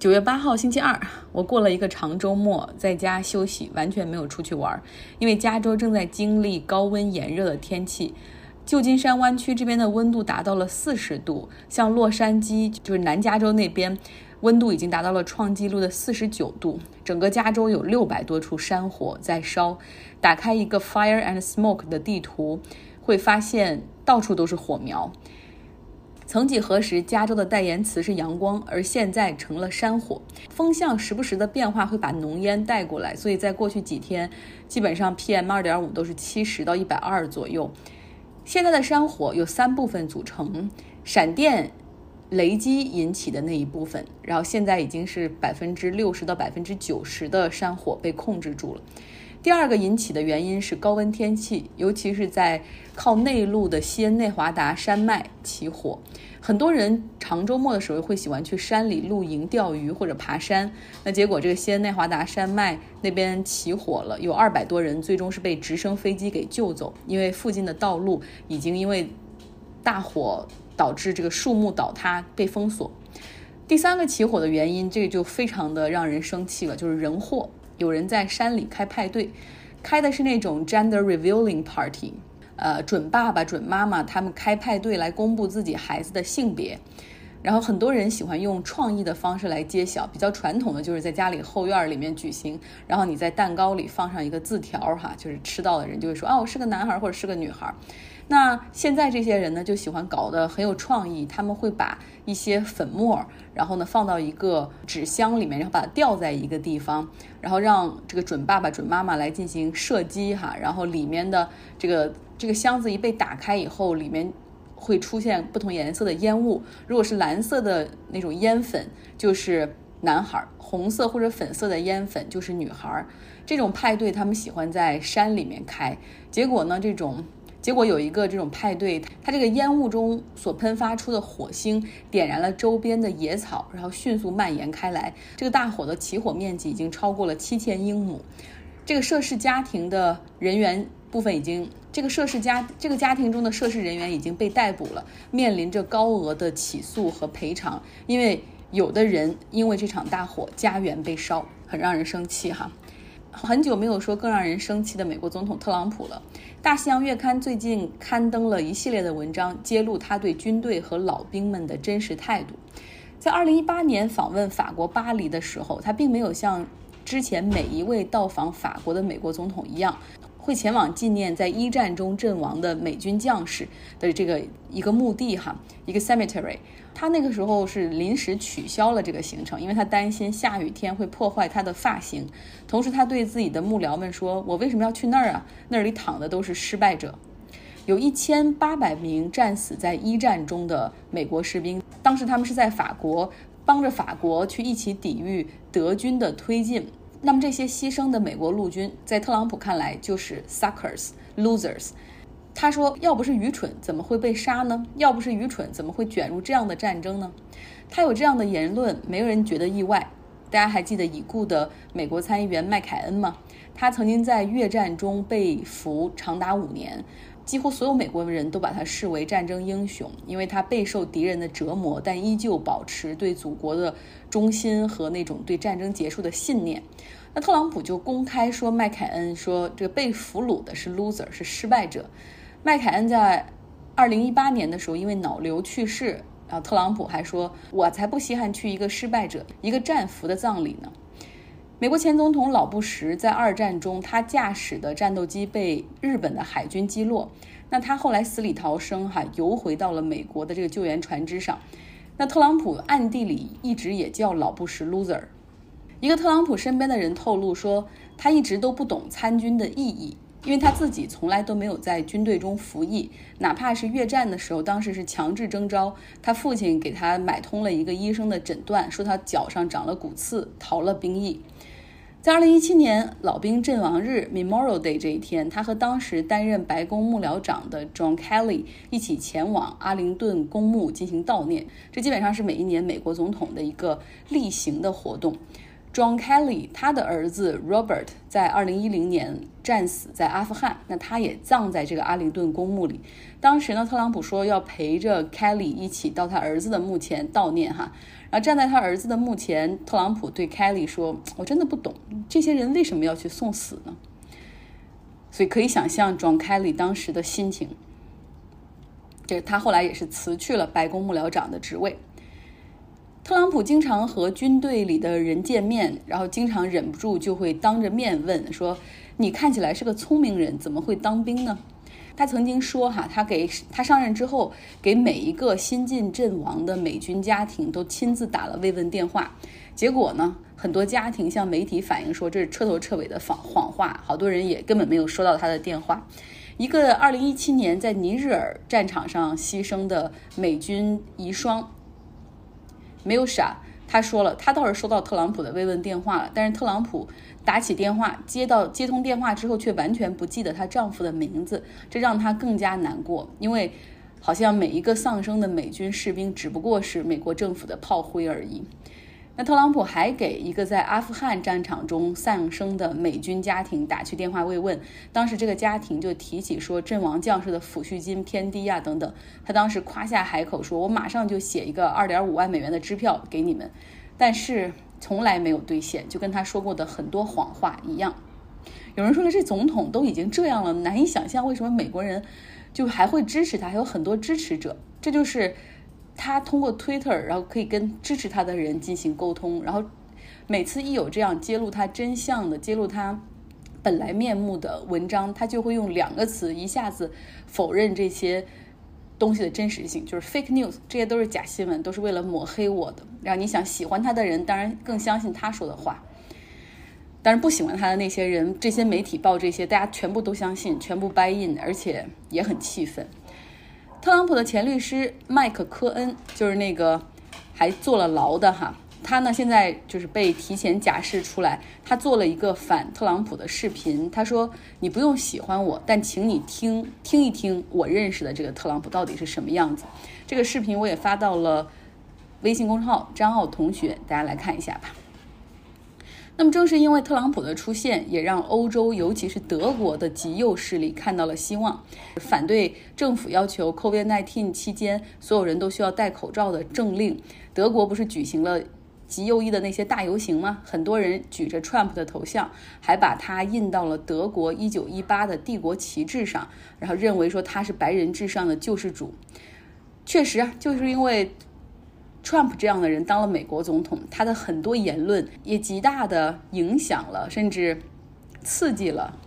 九月八号星期二，我过了一个长周末，在家休息，完全没有出去玩，因为加州正在经历高温炎热的天气。旧金山湾区这边的温度达到了四十度，像洛杉矶就是南加州那边，温度已经达到了创纪录的四十九度。整个加州有六百多处山火在烧。打开一个 Fire and Smoke 的地图，会发现到处都是火苗。曾几何时，加州的代言词是阳光，而现在成了山火。风向时不时的变化会把浓烟带过来，所以在过去几天，基本上 PM 二点五都是七十到一百二左右。现在的山火有三部分组成：闪电、雷击引起的那一部分，然后现在已经是百分之六十到百分之九十的山火被控制住了。第二个引起的原因是高温天气，尤其是在靠内陆的西恩内华达山脉起火。很多人长周末的时候会喜欢去山里露营、钓鱼或者爬山。那结果这个西恩内华达山脉那边起火了，有二百多人最终是被直升飞机给救走，因为附近的道路已经因为大火导致这个树木倒塌被封锁。第三个起火的原因，这个就非常的让人生气了，就是人祸。有人在山里开派对，开的是那种 gender revealing party，呃，准爸爸、准妈妈他们开派对来公布自己孩子的性别。然后很多人喜欢用创意的方式来揭晓，比较传统的就是在家里后院里面举行，然后你在蛋糕里放上一个字条，哈，就是吃到的人就会说，哦，我是个男孩或者是个女孩。那现在这些人呢，就喜欢搞得很有创意，他们会把一些粉末，然后呢放到一个纸箱里面，然后把它吊在一个地方，然后让这个准爸爸、准妈妈来进行射击哈，然后里面的这个这个箱子一被打开以后，里面会出现不同颜色的烟雾，如果是蓝色的那种烟粉，就是男孩；红色或者粉色的烟粉就是女孩。这种派对他们喜欢在山里面开，结果呢，这种。结果有一个这种派对，它这个烟雾中所喷发出的火星点燃了周边的野草，然后迅速蔓延开来。这个大火的起火面积已经超过了七千英亩。这个涉事家庭的人员部分已经，这个涉事家这个家庭中的涉事人员已经被逮捕了，面临着高额的起诉和赔偿。因为有的人因为这场大火家园被烧，很让人生气哈。很久没有说更让人生气的美国总统特朗普了。大西洋月刊最近刊登了一系列的文章，揭露他对军队和老兵们的真实态度。在2018年访问法国巴黎的时候，他并没有像之前每一位到访法国的美国总统一样。会前往纪念在一战中阵亡的美军将士的这个一个墓地哈，一个 cemetery。他那个时候是临时取消了这个行程，因为他担心下雨天会破坏他的发型。同时，他对自己的幕僚们说：“我为什么要去那儿啊？那里躺的都是失败者，有一千八百名战死在一战中的美国士兵。当时他们是在法国帮着法国去一起抵御德军的推进。”那么这些牺牲的美国陆军，在特朗普看来就是 suckers losers。他说：“要不是愚蠢，怎么会被杀呢？要不是愚蠢，怎么会卷入这样的战争呢？”他有这样的言论，没有人觉得意外。大家还记得已故的美国参议员麦凯恩吗？他曾经在越战中被俘长达五年。几乎所有美国人都把他视为战争英雄，因为他备受敌人的折磨，但依旧保持对祖国的忠心和那种对战争结束的信念。那特朗普就公开说麦凯恩说这个被俘虏的是 loser，是失败者。麦凯恩在二零一八年的时候因为脑瘤去世，然后特朗普还说：“我才不稀罕去一个失败者、一个战俘的葬礼呢。”美国前总统老布什在二战中，他驾驶的战斗机被日本的海军击落，那他后来死里逃生，哈，游回到了美国的这个救援船只上。那特朗普暗地里一直也叫老布什 loser。一个特朗普身边的人透露说，他一直都不懂参军的意义，因为他自己从来都没有在军队中服役，哪怕是越战的时候，当时是强制征召，他父亲给他买通了一个医生的诊断，说他脚上长了骨刺，逃了兵役。在二零一七年老兵阵亡日 （Memorial Day） 这一天，他和当时担任白宫幕僚长的 John Kelly 一起前往阿灵顿公墓进行悼念。这基本上是每一年美国总统的一个例行的活动。John Kelly 他的儿子 Robert 在二零一零年战死在阿富汗，那他也葬在这个阿灵顿公墓里。当时呢，特朗普说要陪着 Kelly 一起到他儿子的墓前悼念哈。然后站在他儿子的墓前，特朗普对 Kelly 说：“我真的不懂这些人为什么要去送死呢？”所以可以想象 John Kelly 当时的心情。这他后来也是辞去了白宫幕僚长的职位。特朗普经常和军队里的人见面，然后经常忍不住就会当着面问说：“你看起来是个聪明人，怎么会当兵呢？”他曾经说：“哈，他给他上任之后，给每一个新晋阵亡的美军家庭都亲自打了慰问电话。结果呢，很多家庭向媒体反映说这是彻头彻尾的谎谎话，好多人也根本没有收到他的电话。一个2017年在尼日尔战场上牺牲的美军遗孀。”没有傻，他说了，他倒是收到特朗普的慰问电话了，但是特朗普打起电话，接到接通电话之后，却完全不记得她丈夫的名字，这让她更加难过，因为好像每一个丧生的美军士兵只不过是美国政府的炮灰而已。那特朗普还给一个在阿富汗战场中丧生的美军家庭打去电话慰问，当时这个家庭就提起说阵亡将士的抚恤金偏低呀等等，他当时夸下海口说：“我马上就写一个二点五万美元的支票给你们。”但是从来没有兑现，就跟他说过的很多谎话一样。有人说了，这总统都已经这样了，难以想象为什么美国人就还会支持他，还有很多支持者，这就是。他通过 Twitter，然后可以跟支持他的人进行沟通，然后每次一有这样揭露他真相的、揭露他本来面目的文章，他就会用两个词一下子否认这些东西的真实性，就是 fake news，这些都是假新闻，都是为了抹黑我的。然后你想喜欢他的人，当然更相信他说的话；，但是不喜欢他的那些人，这些媒体报这些，大家全部都相信，全部 buy in，而且也很气愤。特朗普的前律师麦克科恩就是那个还坐了牢的哈，他呢现在就是被提前假释出来，他做了一个反特朗普的视频，他说：“你不用喜欢我，但请你听听一听我认识的这个特朗普到底是什么样子。”这个视频我也发到了微信公众号张奥同学，大家来看一下吧。那么正是因为特朗普的出现，也让欧洲，尤其是德国的极右势力看到了希望。反对政府要求 COVID-19 期间所有人都需要戴口罩的政令，德国不是举行了极右翼的那些大游行吗？很多人举着 Trump 的头像，还把它印到了德国1918的帝国旗帜上，然后认为说他是白人至上的救世主。确实啊，就是因为。Trump 这样的人当了美国总统，他的很多言论也极大的影响了，甚至刺激了、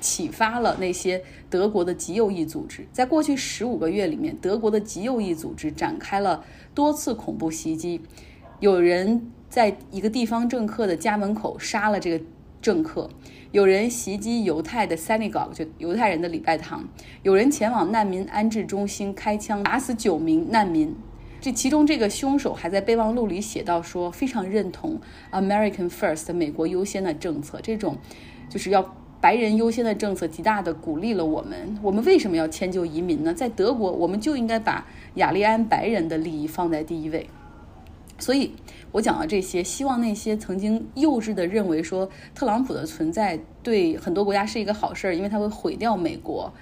启发了那些德国的极右翼组织。在过去十五个月里面，德国的极右翼组织展开了多次恐怖袭击，有人在一个地方政客的家门口杀了这个政客，有人袭击犹太的 synagogue 就犹太人的礼拜堂，有人前往难民安置中心开枪打死九名难民。这其中，这个凶手还在备忘录里写到说，非常认同 American First 美国优先的政策。这种就是要白人优先的政策，极大的鼓励了我们。我们为什么要迁就移民呢？在德国，我们就应该把雅利安白人的利益放在第一位。所以，我讲到这些，希望那些曾经幼稚的认为说特朗普的存在对很多国家是一个好事儿，因为他会毁掉美国。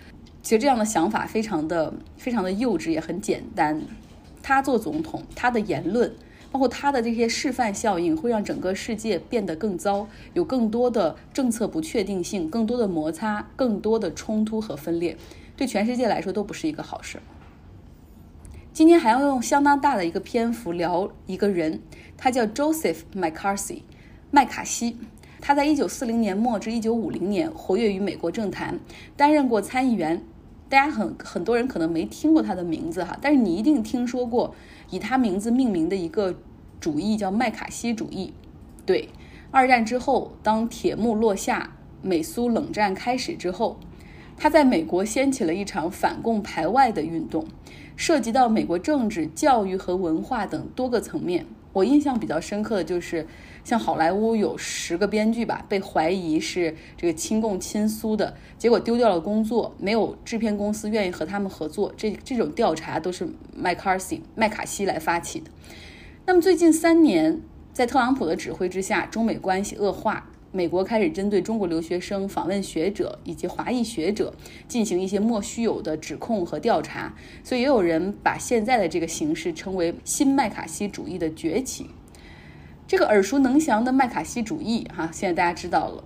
其实这样的想法非常的、非常的幼稚，也很简单。他做总统，他的言论，包括他的这些示范效应，会让整个世界变得更糟，有更多的政策不确定性，更多的摩擦，更多的冲突和分裂，对全世界来说都不是一个好事。今天还要用相当大的一个篇幅聊一个人，他叫 Joseph McCarthy，麦卡锡。他在一九四零年末至一九五零年活跃于美国政坛，担任过参议员。大家很很多人可能没听过他的名字哈，但是你一定听说过以他名字命名的一个主义叫麦卡锡主义。对，二战之后，当铁幕落下，美苏冷战开始之后，他在美国掀起了一场反共排外的运动，涉及到美国政治、教育和文化等多个层面。我印象比较深刻的就是。像好莱坞有十个编剧吧，被怀疑是这个亲共亲苏的，结果丢掉了工作，没有制片公司愿意和他们合作。这这种调查都是麦卡锡麦卡锡来发起的。那么最近三年，在特朗普的指挥之下，中美关系恶化。美国开始针对中国留学生、访问学者以及华裔学者进行一些莫须有的指控和调查，所以也有人把现在的这个形势称为新麦卡锡主义的崛起。这个耳熟能详的麦卡锡主义，哈，现在大家知道了。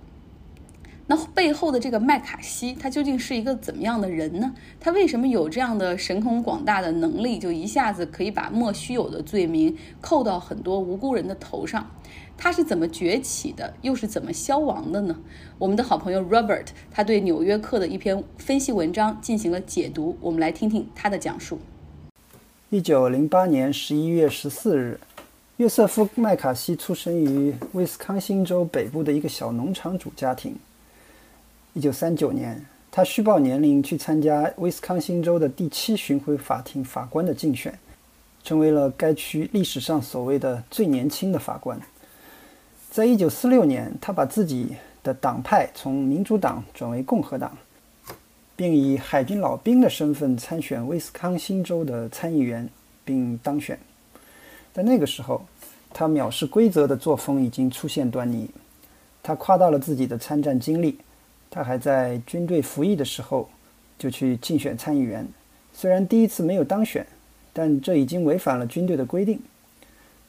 那背后的这个麦卡锡，他究竟是一个怎么样的人呢？他为什么有这样的神通广大的能力，就一下子可以把莫须有的罪名扣到很多无辜人的头上？他是怎么崛起的，又是怎么消亡的呢？我们的好朋友 Robert，他对《纽约客》的一篇分析文章进行了解读，我们来听听他的讲述。一九零八年十一月十四日，约瑟夫·麦卡锡出生于威斯康星州北部的一个小农场主家庭。一九三九年，他虚报年龄去参加威斯康星州的第七巡回法庭法官的竞选，成为了该区历史上所谓的最年轻的法官。在一九四六年，他把自己的党派从民主党转为共和党，并以海军老兵的身份参选威斯康星州的参议员，并当选。在那个时候，他藐视规则的作风已经出现端倪。他夸大了自己的参战经历。他还在军队服役的时候就去竞选参议员，虽然第一次没有当选，但这已经违反了军队的规定。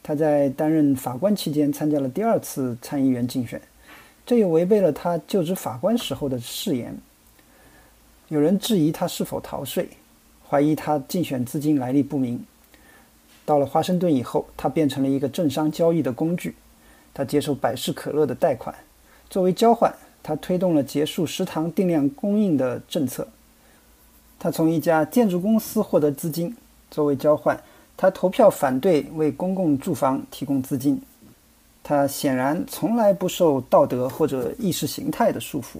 他在担任法官期间参加了第二次参议员竞选，这又违背了他就职法官时候的誓言。有人质疑他是否逃税，怀疑他竞选资金来历不明。到了华盛顿以后，他变成了一个政商交易的工具。他接受百事可乐的贷款，作为交换。他推动了结束食堂定量供应的政策。他从一家建筑公司获得资金，作为交换，他投票反对为公共住房提供资金。他显然从来不受道德或者意识形态的束缚。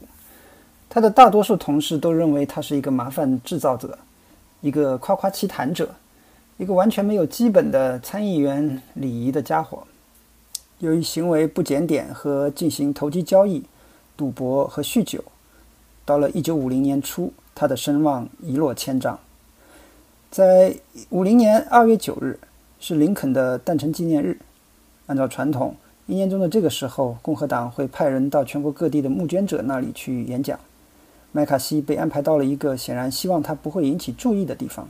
他的大多数同事都认为他是一个麻烦制造者，一个夸夸其谈者，一个完全没有基本的参议员礼仪的家伙。由于行为不检点和进行投机交易。赌博和酗酒，到了一九五零年初，他的声望一落千丈。在五零年二月九日是林肯的诞辰纪念日，按照传统，一年中的这个时候，共和党会派人到全国各地的募捐者那里去演讲。麦卡锡被安排到了一个显然希望他不会引起注意的地方。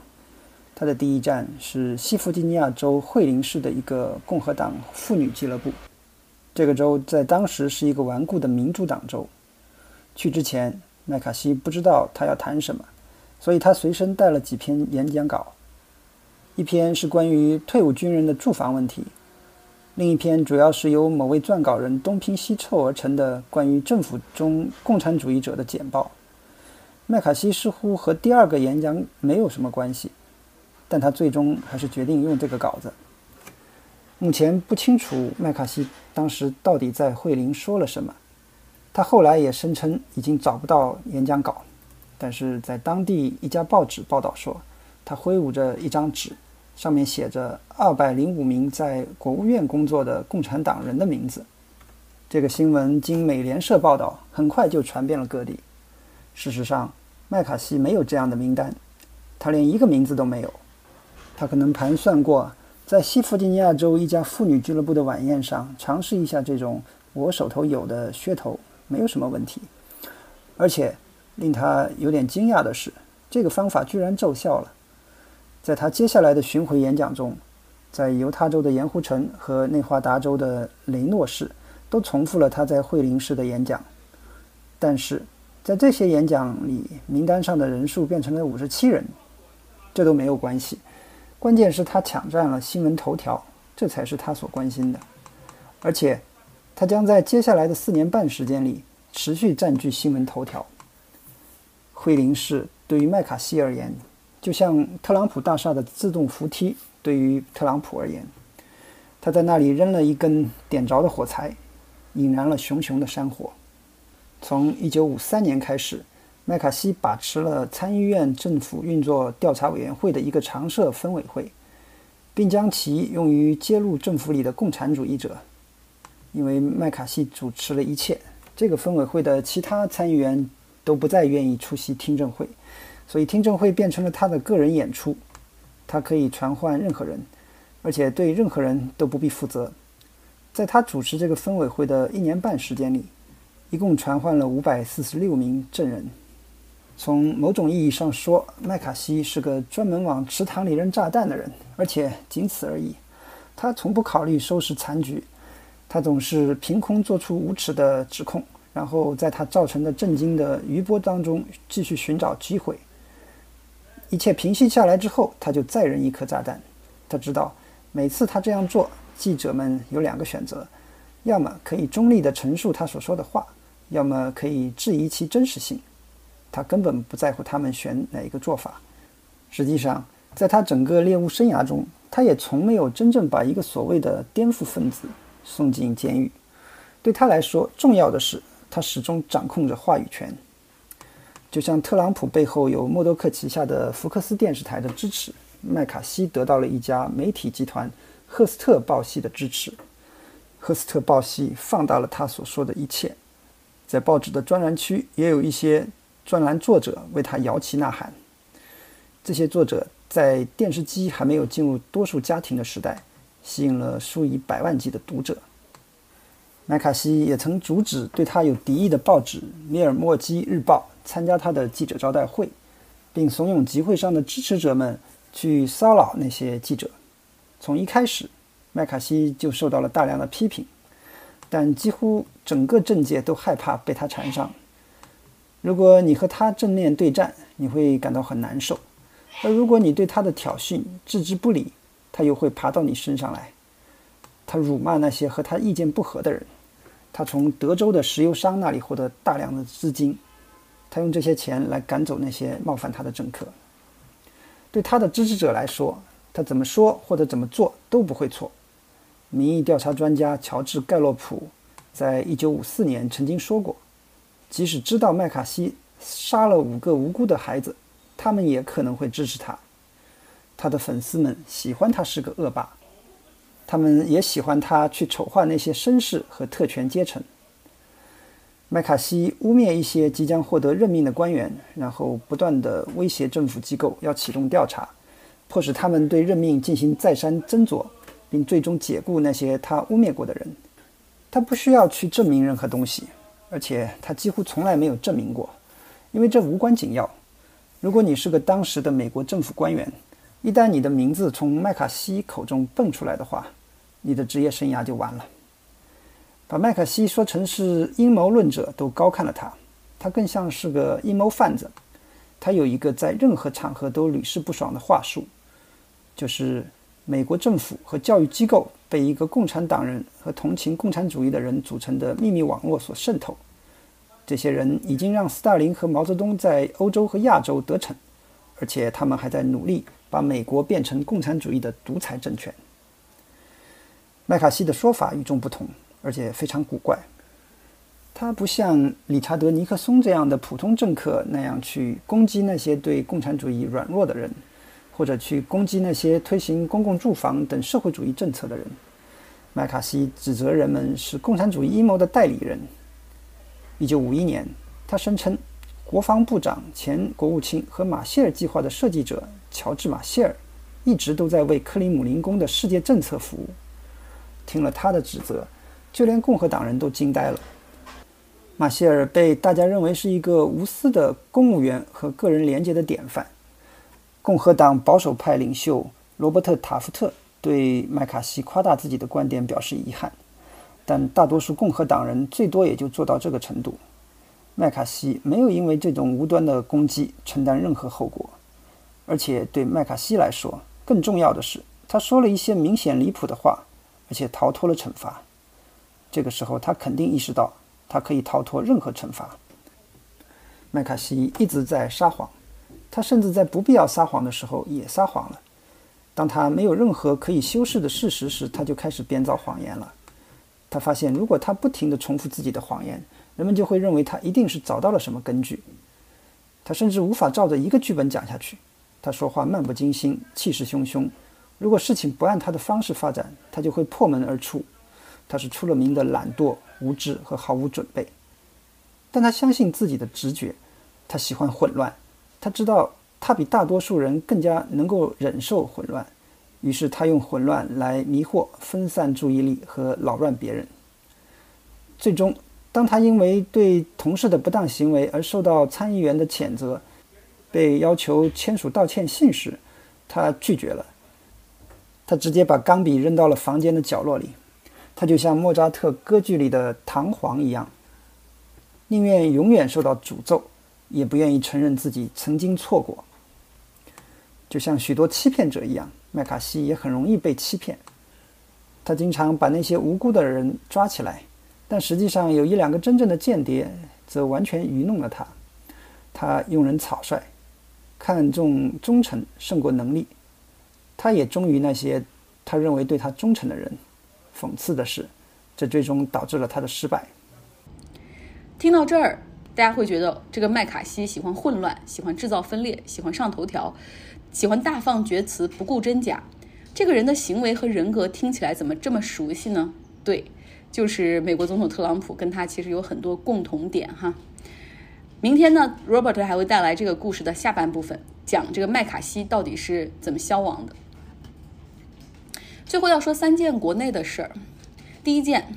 他的第一站是西弗吉尼亚州惠灵市的一个共和党妇女俱乐部。这个州在当时是一个顽固的民主党州。去之前，麦卡锡不知道他要谈什么，所以他随身带了几篇演讲稿。一篇是关于退伍军人的住房问题，另一篇主要是由某位撰稿人东拼西凑而成的关于政府中共产主义者的简报。麦卡锡似乎和第二个演讲没有什么关系，但他最终还是决定用这个稿子。目前不清楚麦卡锡当时到底在惠灵说了什么。他后来也声称已经找不到演讲稿，但是在当地一家报纸报道说，他挥舞着一张纸，上面写着二百零五名在国务院工作的共产党人的名字。这个新闻经美联社报道，很快就传遍了各地。事实上，麦卡锡没有这样的名单，他连一个名字都没有。他可能盘算过。在西弗吉尼亚州一家妇女俱乐部的晚宴上，尝试一下这种我手头有的噱头，没有什么问题。而且令他有点惊讶的是，这个方法居然奏效了。在他接下来的巡回演讲中，在犹他州的盐湖城和内华达州的雷诺市，都重复了他在惠灵市的演讲。但是在这些演讲里，名单上的人数变成了五十七人，这都没有关系。关键是他抢占了新闻头条，这才是他所关心的。而且，他将在接下来的四年半时间里持续占据新闻头条。惠灵市对于麦卡锡而言，就像特朗普大厦的自动扶梯对于特朗普而言。他在那里扔了一根点着的火柴，引燃了熊熊的山火。从1953年开始。麦卡锡把持了参议院政府运作调查委员会的一个常设分委会，并将其用于揭露政府里的共产主义者。因为麦卡锡主持了一切，这个分委会的其他参议员都不再愿意出席听证会，所以听证会变成了他的个人演出。他可以传唤任何人，而且对任何人都不必负责。在他主持这个分委会的一年半时间里，一共传唤了五百四十六名证人。从某种意义上说，麦卡锡是个专门往池塘里扔炸弹的人，而且仅此而已。他从不考虑收拾残局，他总是凭空做出无耻的指控，然后在他造成的震惊的余波当中继续寻找机会。一切平息下来之后，他就再扔一颗炸弹。他知道，每次他这样做，记者们有两个选择：要么可以中立地陈述他所说的话，要么可以质疑其真实性。他根本不在乎他们选哪一个做法。实际上，在他整个猎物生涯中，他也从没有真正把一个所谓的颠覆分子送进监狱。对他来说，重要的是他始终掌控着话语权。就像特朗普背后有默多克旗下的福克斯电视台的支持，麦卡锡得到了一家媒体集团赫斯特报系的支持。赫斯特报系放大了他所说的一切，在报纸的专栏区也有一些。专栏作者为他摇旗呐喊。这些作者在电视机还没有进入多数家庭的时代，吸引了数以百万计的读者。麦卡锡也曾阻止对他有敌意的报纸《米尔莫基日报》参加他的记者招待会，并怂恿集会上的支持者们去骚扰那些记者。从一开始，麦卡锡就受到了大量的批评，但几乎整个政界都害怕被他缠上。如果你和他正面对战，你会感到很难受；而如果你对他的挑衅置之不理，他又会爬到你身上来。他辱骂那些和他意见不合的人。他从德州的石油商那里获得大量的资金，他用这些钱来赶走那些冒犯他的政客。对他的支持者来说，他怎么说或者怎么做都不会错。民意调查专家乔治·盖洛普在一九五四年曾经说过。即使知道麦卡锡杀了五个无辜的孩子，他们也可能会支持他。他的粉丝们喜欢他是个恶霸，他们也喜欢他去丑化那些绅士和特权阶层。麦卡锡污蔑一些即将获得任命的官员，然后不断地威胁政府机构要启动调查，迫使他们对任命进行再三斟酌，并最终解雇那些他污蔑过的人。他不需要去证明任何东西。而且他几乎从来没有证明过，因为这无关紧要。如果你是个当时的美国政府官员，一旦你的名字从麦卡锡口中蹦出来的话，你的职业生涯就完了。把麦卡锡说成是阴谋论者都高看了他，他更像是个阴谋贩子。他有一个在任何场合都屡试不爽的话术，就是美国政府和教育机构。被一个共产党人和同情共产主义的人组成的秘密网络所渗透，这些人已经让斯大林和毛泽东在欧洲和亚洲得逞，而且他们还在努力把美国变成共产主义的独裁政权。麦卡锡的说法与众不同，而且非常古怪。他不像理查德·尼克松这样的普通政客那样去攻击那些对共产主义软弱的人。或者去攻击那些推行公共住房等社会主义政策的人。麦卡锡指责人们是共产主义阴谋的代理人。一九五一年，他声称，国防部长、前国务卿和马歇尔计划的设计者乔治·马歇尔一直都在为克里姆林宫的世界政策服务。听了他的指责，就连共和党人都惊呆了。马歇尔被大家认为是一个无私的公务员和个人廉洁的典范。共和党保守派领袖罗伯特·塔夫特对麦卡锡夸大自己的观点表示遗憾，但大多数共和党人最多也就做到这个程度。麦卡锡没有因为这种无端的攻击承担任何后果，而且对麦卡锡来说，更重要的是，他说了一些明显离谱的话，而且逃脱了惩罚。这个时候，他肯定意识到他可以逃脱任何惩罚。麦卡锡一直在撒谎。他甚至在不必要撒谎的时候也撒谎了。当他没有任何可以修饰的事实时，他就开始编造谎言了。他发现，如果他不停地重复自己的谎言，人们就会认为他一定是找到了什么根据。他甚至无法照着一个剧本讲下去。他说话漫不经心，气势汹汹。如果事情不按他的方式发展，他就会破门而出。他是出了名的懒惰、无知和毫无准备。但他相信自己的直觉，他喜欢混乱。他知道，他比大多数人更加能够忍受混乱，于是他用混乱来迷惑、分散注意力和扰乱别人。最终，当他因为对同事的不当行为而受到参议员的谴责，被要求签署道歉信时，他拒绝了。他直接把钢笔扔到了房间的角落里。他就像莫扎特歌剧里的弹簧一样，宁愿永远受到诅咒，也不愿意承认自己曾经错过。就像许多欺骗者一样，麦卡锡也很容易被欺骗。他经常把那些无辜的人抓起来，但实际上有一两个真正的间谍则完全愚弄了他。他用人草率，看重忠诚胜过能力。他也忠于那些他认为对他忠诚的人。讽刺的是，这最终导致了他的失败。听到这儿，大家会觉得这个麦卡锡喜欢混乱，喜欢制造分裂，喜欢上头条，喜欢大放厥词，不顾真假。这个人的行为和人格听起来怎么这么熟悉呢？对，就是美国总统特朗普，跟他其实有很多共同点哈。明天呢，Robert 还会带来这个故事的下半部分，讲这个麦卡锡到底是怎么消亡的。最后要说三件国内的事儿。第一件，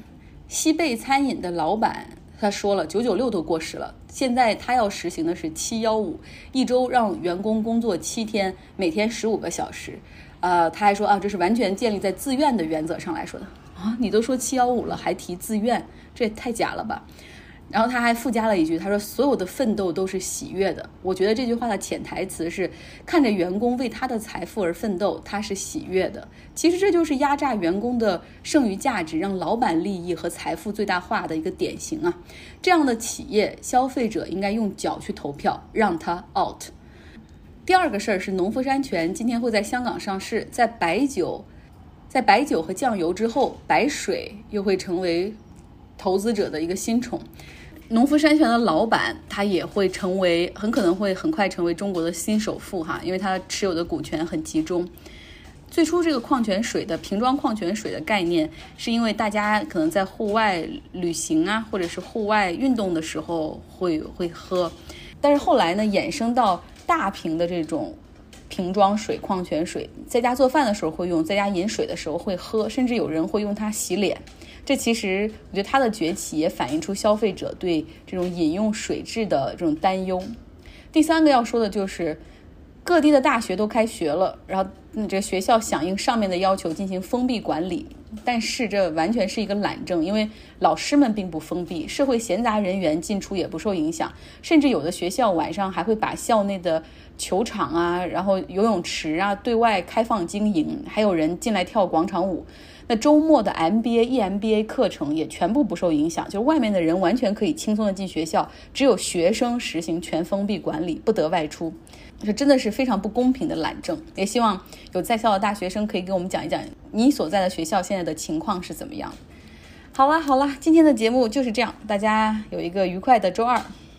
西贝餐饮的老板他说了，九九六都过时了，现在他要实行的是七幺五，一周让员工工作七天，每天十五个小时。呃，他还说啊，这是完全建立在自愿的原则上来说的啊。你都说七幺五了，还提自愿，这也太假了吧。然后他还附加了一句，他说：“所有的奋斗都是喜悦的。”我觉得这句话的潜台词是看着员工为他的财富而奋斗，他是喜悦的。其实这就是压榨员工的剩余价值，让老板利益和财富最大化的一个典型啊！这样的企业，消费者应该用脚去投票，让他 out。第二个事儿是农夫山泉今天会在香港上市，在白酒，在白酒和酱油之后，白水又会成为投资者的一个新宠。农夫山泉的老板，他也会成为，很可能会很快成为中国的新首富哈，因为他持有的股权很集中。最初这个矿泉水的瓶装矿泉水的概念，是因为大家可能在户外旅行啊，或者是户外运动的时候会会喝，但是后来呢，衍生到大瓶的这种瓶装水、矿泉水，在家做饭的时候会用，在家饮水的时候会喝，甚至有人会用它洗脸。这其实，我觉得它的崛起也反映出消费者对这种饮用水质的这种担忧。第三个要说的就是，各地的大学都开学了，然后这学校响应上面的要求进行封闭管理，但是这完全是一个懒政，因为老师们并不封闭，社会闲杂人员进出也不受影响，甚至有的学校晚上还会把校内的球场啊，然后游泳池啊对外开放经营，还有人进来跳广场舞。那周末的 MBA、EMBA 课程也全部不受影响，就是外面的人完全可以轻松的进学校，只有学生实行全封闭管理，不得外出。这真的是非常不公平的懒政。也希望有在校的大学生可以给我们讲一讲你所在的学校现在的情况是怎么样。好啦好啦，今天的节目就是这样，大家有一个愉快的周二。